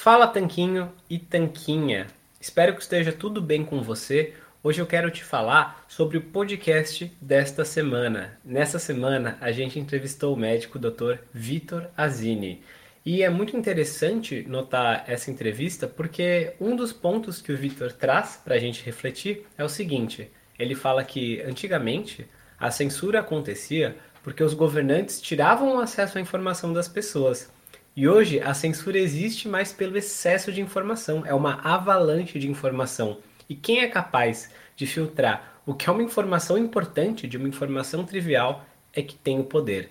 Fala Tanquinho e Tanquinha. Espero que esteja tudo bem com você. Hoje eu quero te falar sobre o podcast desta semana. Nessa semana a gente entrevistou o médico Dr. Vitor Azini. E é muito interessante notar essa entrevista porque um dos pontos que o Vitor traz para a gente refletir é o seguinte: ele fala que antigamente a censura acontecia porque os governantes tiravam o acesso à informação das pessoas. E hoje a censura existe mais pelo excesso de informação, é uma avalanche de informação. E quem é capaz de filtrar o que é uma informação importante de uma informação trivial é que tem o poder.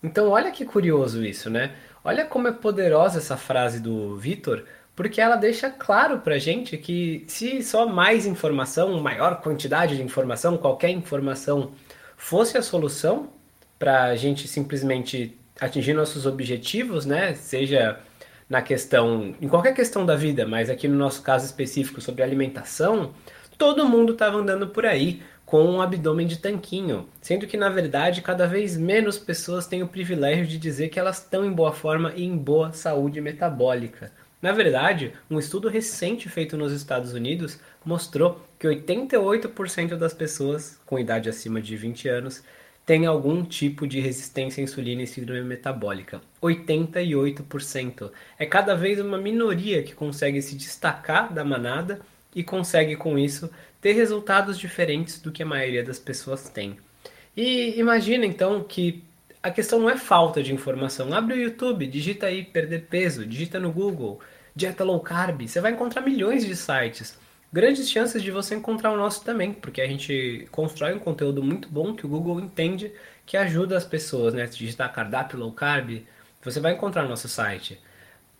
Então, olha que curioso isso, né? Olha como é poderosa essa frase do Vitor, porque ela deixa claro pra gente que se só mais informação, maior quantidade de informação, qualquer informação fosse a solução para a gente simplesmente atingir nossos objetivos, né? Seja na questão, em qualquer questão da vida, mas aqui no nosso caso específico sobre alimentação, todo mundo estava andando por aí com um abdômen de tanquinho, sendo que na verdade cada vez menos pessoas têm o privilégio de dizer que elas estão em boa forma e em boa saúde metabólica. Na verdade, um estudo recente feito nos Estados Unidos mostrou que 88% das pessoas com idade acima de 20 anos tem algum tipo de resistência à insulina e síndrome metabólica. 88%. É cada vez uma minoria que consegue se destacar da manada e consegue com isso ter resultados diferentes do que a maioria das pessoas tem. E imagina então que a questão não é falta de informação. Abre o YouTube, digita aí perder peso, digita no Google, dieta low carb, você vai encontrar milhões de sites grandes chances de você encontrar o nosso também, porque a gente constrói um conteúdo muito bom que o Google entende que ajuda as pessoas, né? Digitar cardápio low carb, você vai encontrar o nosso site.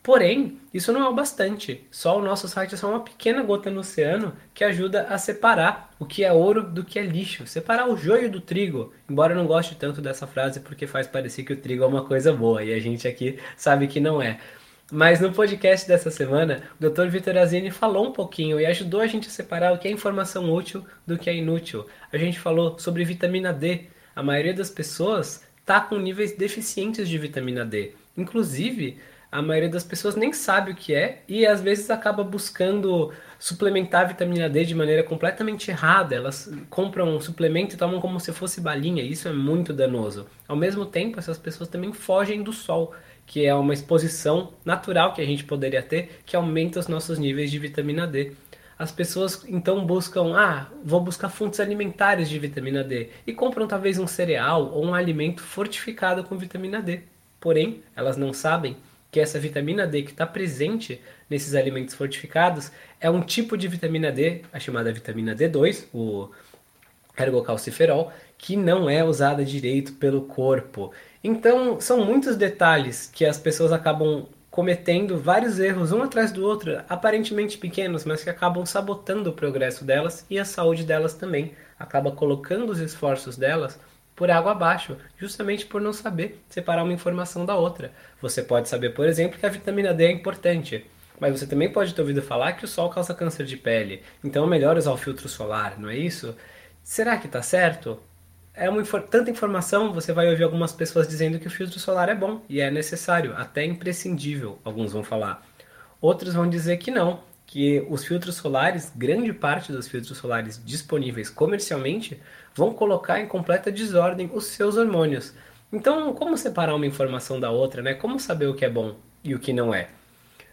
Porém, isso não é o bastante. Só o nosso site é só uma pequena gota no oceano que ajuda a separar o que é ouro do que é lixo, separar o joio do trigo. Embora eu não goste tanto dessa frase porque faz parecer que o trigo é uma coisa boa e a gente aqui sabe que não é. Mas no podcast dessa semana, o Dr. Vitor Azini falou um pouquinho e ajudou a gente a separar o que é informação útil do que é inútil. A gente falou sobre vitamina D. A maioria das pessoas está com níveis deficientes de vitamina D. Inclusive, a maioria das pessoas nem sabe o que é e às vezes acaba buscando suplementar vitamina D de maneira completamente errada. Elas compram um suplemento e tomam como se fosse balinha. Isso é muito danoso. Ao mesmo tempo, essas pessoas também fogem do sol que é uma exposição natural que a gente poderia ter, que aumenta os nossos níveis de vitamina D. As pessoas então buscam, ah, vou buscar fontes alimentares de vitamina D e compram talvez um cereal ou um alimento fortificado com vitamina D. Porém, elas não sabem que essa vitamina D que está presente nesses alimentos fortificados é um tipo de vitamina D, a chamada vitamina D2, o ergocalciferol, que não é usada direito pelo corpo. Então, são muitos detalhes que as pessoas acabam cometendo vários erros um atrás do outro, aparentemente pequenos, mas que acabam sabotando o progresso delas e a saúde delas também. Acaba colocando os esforços delas por água abaixo, justamente por não saber separar uma informação da outra. Você pode saber, por exemplo, que a vitamina D é importante, mas você também pode ter ouvido falar que o sol causa câncer de pele, então é melhor usar o filtro solar, não é isso? Será que está certo? É uma, tanta informação, você vai ouvir algumas pessoas dizendo que o filtro solar é bom e é necessário, até imprescindível, alguns vão falar. Outros vão dizer que não, que os filtros solares, grande parte dos filtros solares disponíveis comercialmente, vão colocar em completa desordem os seus hormônios. Então, como separar uma informação da outra, né? Como saber o que é bom e o que não é?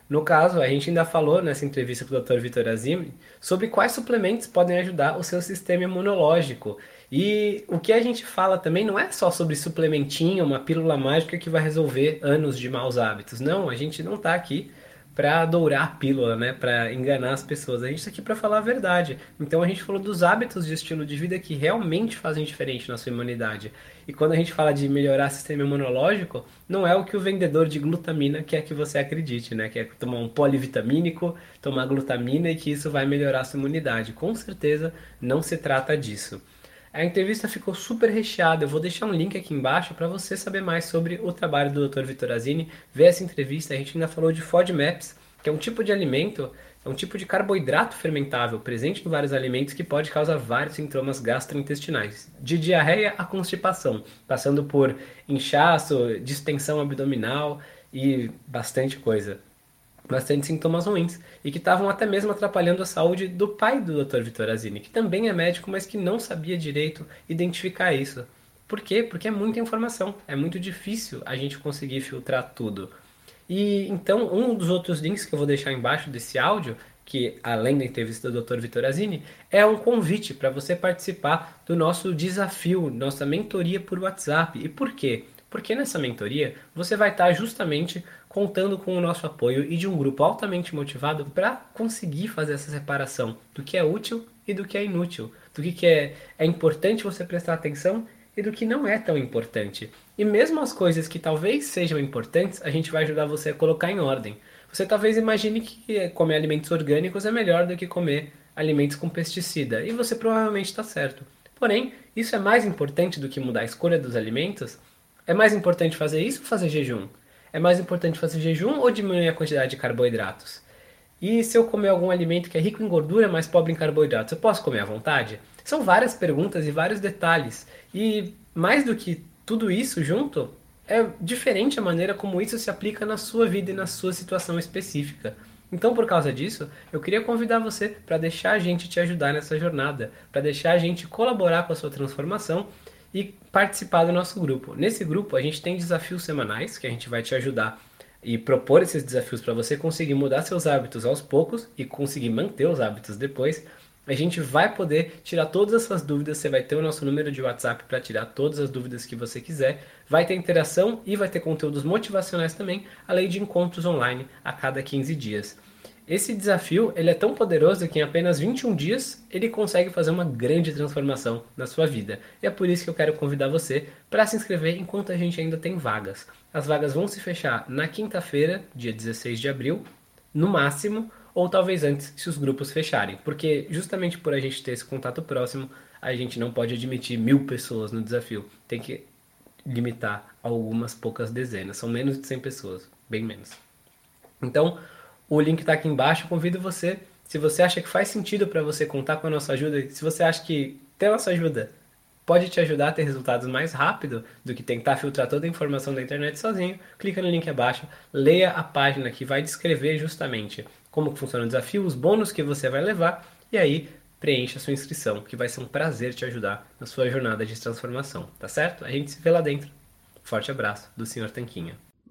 No caso, a gente ainda falou nessa entrevista com o Dr. Vitor Azimi sobre quais suplementos podem ajudar o seu sistema imunológico. E o que a gente fala também não é só sobre suplementinho, uma pílula mágica que vai resolver anos de maus hábitos. Não, a gente não está aqui para dourar a pílula, né, para enganar as pessoas. A gente está aqui para falar a verdade. Então a gente falou dos hábitos de estilo de vida que realmente fazem diferença na sua imunidade. E quando a gente fala de melhorar o sistema imunológico, não é o que o vendedor de glutamina quer que você acredite, né? Que é tomar um polivitamínico, tomar glutamina e que isso vai melhorar a sua imunidade. Com certeza não se trata disso. A entrevista ficou super recheada. Eu vou deixar um link aqui embaixo para você saber mais sobre o trabalho do Dr. Vitorazini, ver essa entrevista. A gente ainda falou de FODMAPs, que é um tipo de alimento, é um tipo de carboidrato fermentável presente em vários alimentos que pode causar vários sintomas gastrointestinais, de diarreia a constipação, passando por inchaço, distensão abdominal e bastante coisa bastante sintomas ruins e que estavam até mesmo atrapalhando a saúde do pai do Dr. Vitorazini, que também é médico, mas que não sabia direito identificar isso. Por quê? Porque é muita informação, é muito difícil a gente conseguir filtrar tudo. E então, um dos outros links que eu vou deixar embaixo desse áudio, que além da entrevista do Dr. Vitorazini, é um convite para você participar do nosso desafio, nossa mentoria por WhatsApp. E por quê? Porque nessa mentoria você vai estar justamente contando com o nosso apoio e de um grupo altamente motivado para conseguir fazer essa separação do que é útil e do que é inútil, do que, é, é importante você prestar atenção e do que não é tão importante. E mesmo as coisas que talvez sejam importantes, a gente vai ajudar você a colocar em ordem. Você talvez imagine que comer alimentos orgânicos é melhor do que comer alimentos com pesticida, e você provavelmente está certo. Porém, isso é mais importante do que mudar a escolha dos alimentos? É mais importante fazer isso ou fazer jejum? É mais importante fazer jejum ou diminuir a quantidade de carboidratos? E se eu comer algum alimento que é rico em gordura, mas pobre em carboidratos, eu posso comer à vontade? São várias perguntas e vários detalhes. E mais do que tudo isso junto, é diferente a maneira como isso se aplica na sua vida e na sua situação específica. Então, por causa disso, eu queria convidar você para deixar a gente te ajudar nessa jornada, para deixar a gente colaborar com a sua transformação e participar do nosso grupo. Nesse grupo a gente tem desafios semanais que a gente vai te ajudar e propor esses desafios para você conseguir mudar seus hábitos aos poucos e conseguir manter os hábitos depois. A gente vai poder tirar todas essas dúvidas, você vai ter o nosso número de WhatsApp para tirar todas as dúvidas que você quiser. Vai ter interação e vai ter conteúdos motivacionais também, além de encontros online a cada 15 dias. Esse desafio ele é tão poderoso que em apenas 21 dias ele consegue fazer uma grande transformação na sua vida. E é por isso que eu quero convidar você para se inscrever enquanto a gente ainda tem vagas. As vagas vão se fechar na quinta-feira, dia 16 de abril, no máximo, ou talvez antes, se os grupos fecharem. Porque justamente por a gente ter esse contato próximo, a gente não pode admitir mil pessoas no desafio. Tem que limitar algumas poucas dezenas. São menos de 100 pessoas, bem menos. Então, o link está aqui embaixo. Convido você, se você acha que faz sentido para você contar com a nossa ajuda, se você acha que ter a nossa ajuda pode te ajudar a ter resultados mais rápido do que tentar filtrar toda a informação da internet sozinho, clica no link abaixo, leia a página que vai descrever justamente como funciona o desafio, os bônus que você vai levar e aí preencha a sua inscrição, que vai ser um prazer te ajudar na sua jornada de transformação, tá certo? A gente se vê lá dentro. Forte abraço do Sr. Tanquinho.